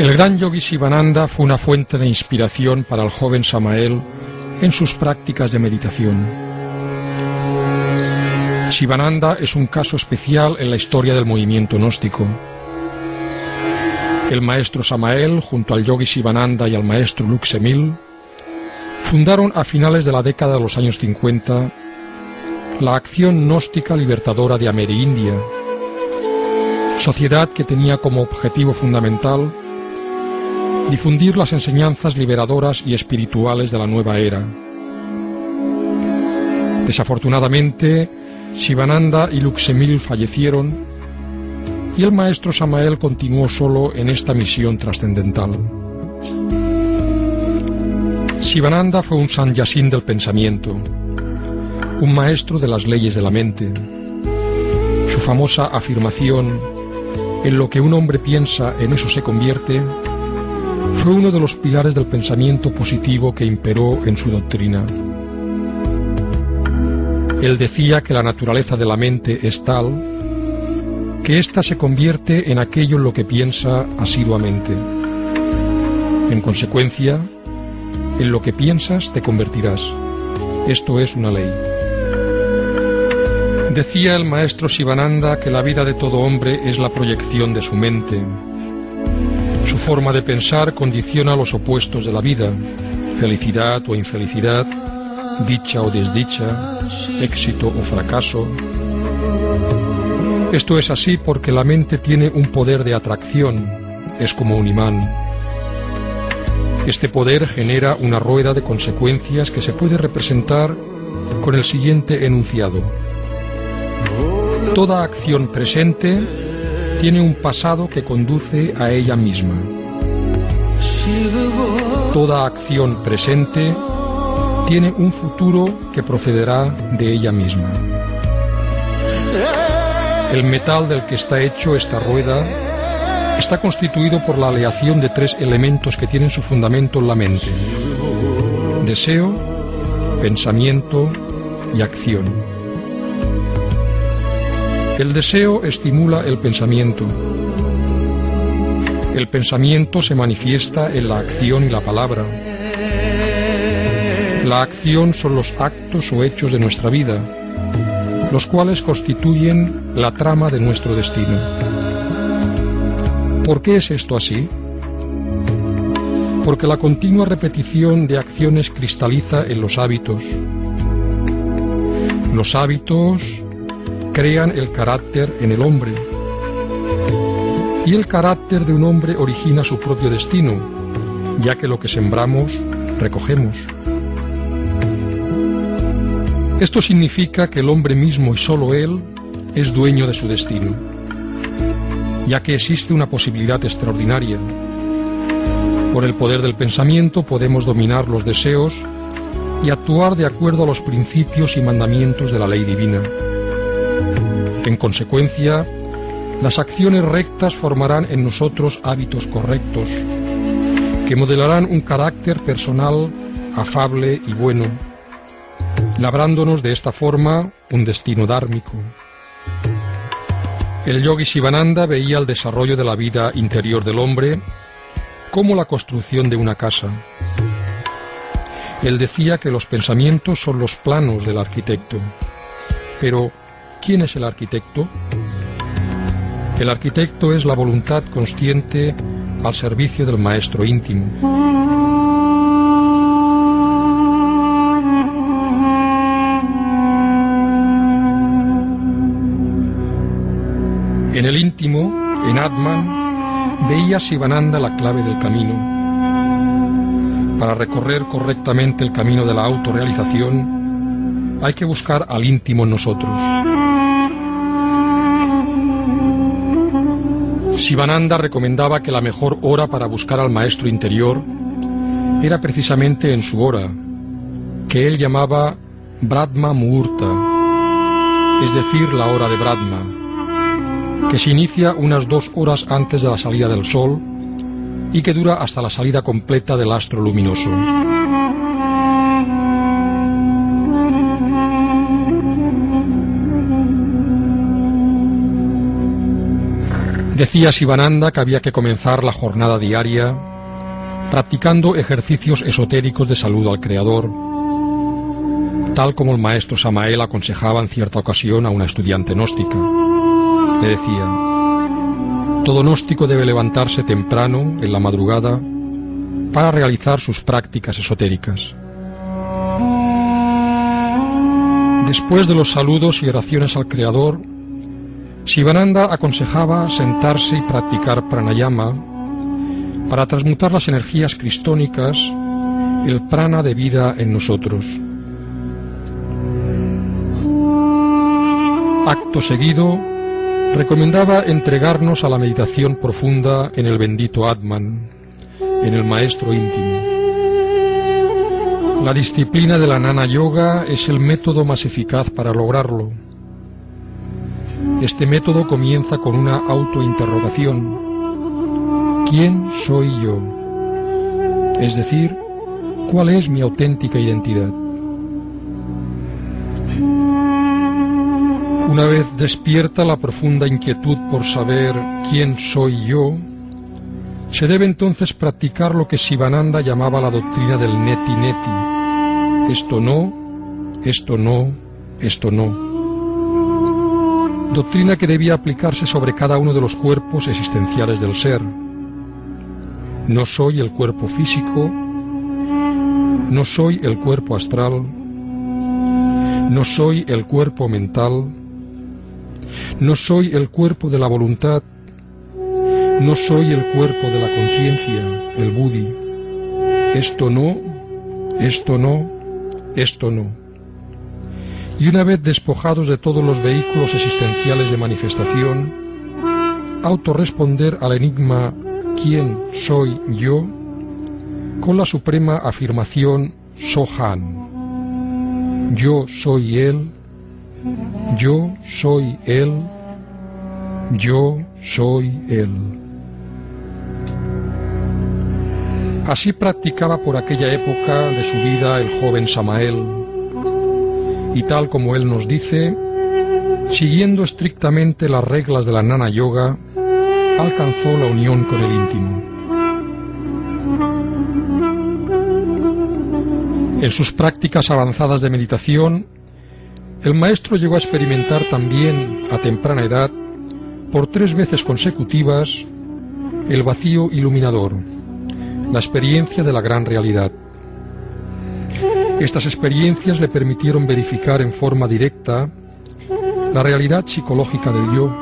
El gran yogi Sivananda fue una fuente de inspiración para el joven Samael en sus prácticas de meditación. Sivananda es un caso especial en la historia del movimiento gnóstico. El maestro Samael, junto al yogi Sivananda y al maestro Luxemil, fundaron a finales de la década de los años 50 la Acción Gnóstica Libertadora de Amerindia, sociedad que tenía como objetivo fundamental difundir las enseñanzas liberadoras y espirituales de la nueva era. Desafortunadamente, Shivananda y Luxemil fallecieron y el maestro Samael continuó solo en esta misión trascendental. Shivananda fue un sanyasin del pensamiento, un maestro de las leyes de la mente. Su famosa afirmación, en lo que un hombre piensa, en eso se convierte, fue uno de los pilares del pensamiento positivo que imperó en su doctrina. Él decía que la naturaleza de la mente es tal que ésta se convierte en aquello en lo que piensa asiduamente. En consecuencia, en lo que piensas te convertirás. Esto es una ley. Decía el maestro Sivananda que la vida de todo hombre es la proyección de su mente. Su forma de pensar condiciona los opuestos de la vida, felicidad o infelicidad, dicha o desdicha, éxito o fracaso. Esto es así porque la mente tiene un poder de atracción, es como un imán. Este poder genera una rueda de consecuencias que se puede representar con el siguiente enunciado. Toda acción presente tiene un pasado que conduce a ella misma. Toda acción presente tiene un futuro que procederá de ella misma. El metal del que está hecho esta rueda está constituido por la aleación de tres elementos que tienen su fundamento en la mente. Deseo, pensamiento y acción. El deseo estimula el pensamiento. El pensamiento se manifiesta en la acción y la palabra. La acción son los actos o hechos de nuestra vida, los cuales constituyen la trama de nuestro destino. ¿Por qué es esto así? Porque la continua repetición de acciones cristaliza en los hábitos. Los hábitos crean el carácter en el hombre. Y el carácter de un hombre origina su propio destino, ya que lo que sembramos, recogemos. Esto significa que el hombre mismo y solo él es dueño de su destino, ya que existe una posibilidad extraordinaria. Por el poder del pensamiento podemos dominar los deseos y actuar de acuerdo a los principios y mandamientos de la ley divina. En consecuencia, las acciones rectas formarán en nosotros hábitos correctos, que modelarán un carácter personal afable y bueno, labrándonos de esta forma un destino dármico. El yogi Sivananda veía el desarrollo de la vida interior del hombre como la construcción de una casa. Él decía que los pensamientos son los planos del arquitecto. Pero, ¿quién es el arquitecto? El arquitecto es la voluntad consciente al servicio del maestro íntimo. En el íntimo, en Atman, veía Sivananda la clave del camino. Para recorrer correctamente el camino de la autorrealización, hay que buscar al íntimo en nosotros. Sivananda recomendaba que la mejor hora para buscar al maestro interior era precisamente en su hora, que él llamaba Brahma Muhurta, es decir, la hora de Brahma, que se inicia unas dos horas antes de la salida del sol y que dura hasta la salida completa del astro luminoso. Decía Sivananda que había que comenzar la jornada diaria practicando ejercicios esotéricos de salud al Creador, tal como el maestro Samael aconsejaba en cierta ocasión a una estudiante gnóstica. Le decía, todo gnóstico debe levantarse temprano, en la madrugada, para realizar sus prácticas esotéricas. Después de los saludos y oraciones al Creador, Sivananda aconsejaba sentarse y practicar pranayama para transmutar las energías cristónicas, el prana de vida en nosotros. Acto seguido, recomendaba entregarnos a la meditación profunda en el bendito Atman, en el Maestro íntimo. La disciplina de la Nana Yoga es el método más eficaz para lograrlo este método comienza con una autointerrogación. ¿Quién soy yo? Es decir, ¿cuál es mi auténtica identidad? Una vez despierta la profunda inquietud por saber quién soy yo, se debe entonces practicar lo que Sivananda llamaba la doctrina del neti neti. Esto no, esto no, esto no doctrina que debía aplicarse sobre cada uno de los cuerpos existenciales del ser. No soy el cuerpo físico, no soy el cuerpo astral, no soy el cuerpo mental, no soy el cuerpo de la voluntad, no soy el cuerpo de la conciencia, el buddhi. Esto no, esto no, esto no y una vez despojados de todos los vehículos existenciales de manifestación, autorresponder al enigma ¿quién soy yo? con la suprema afirmación Sohan. Yo soy Él, yo soy Él, yo soy Él. Así practicaba por aquella época de su vida el joven Samael, y tal como él nos dice, siguiendo estrictamente las reglas de la Nana Yoga, alcanzó la unión con el íntimo. En sus prácticas avanzadas de meditación, el maestro llegó a experimentar también, a temprana edad, por tres veces consecutivas, el vacío iluminador, la experiencia de la gran realidad. Estas experiencias le permitieron verificar en forma directa la realidad psicológica del yo.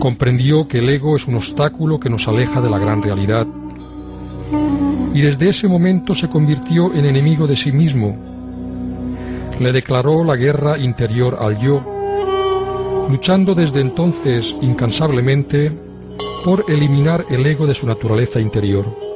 Comprendió que el ego es un obstáculo que nos aleja de la gran realidad. Y desde ese momento se convirtió en enemigo de sí mismo. Le declaró la guerra interior al yo, luchando desde entonces incansablemente por eliminar el ego de su naturaleza interior.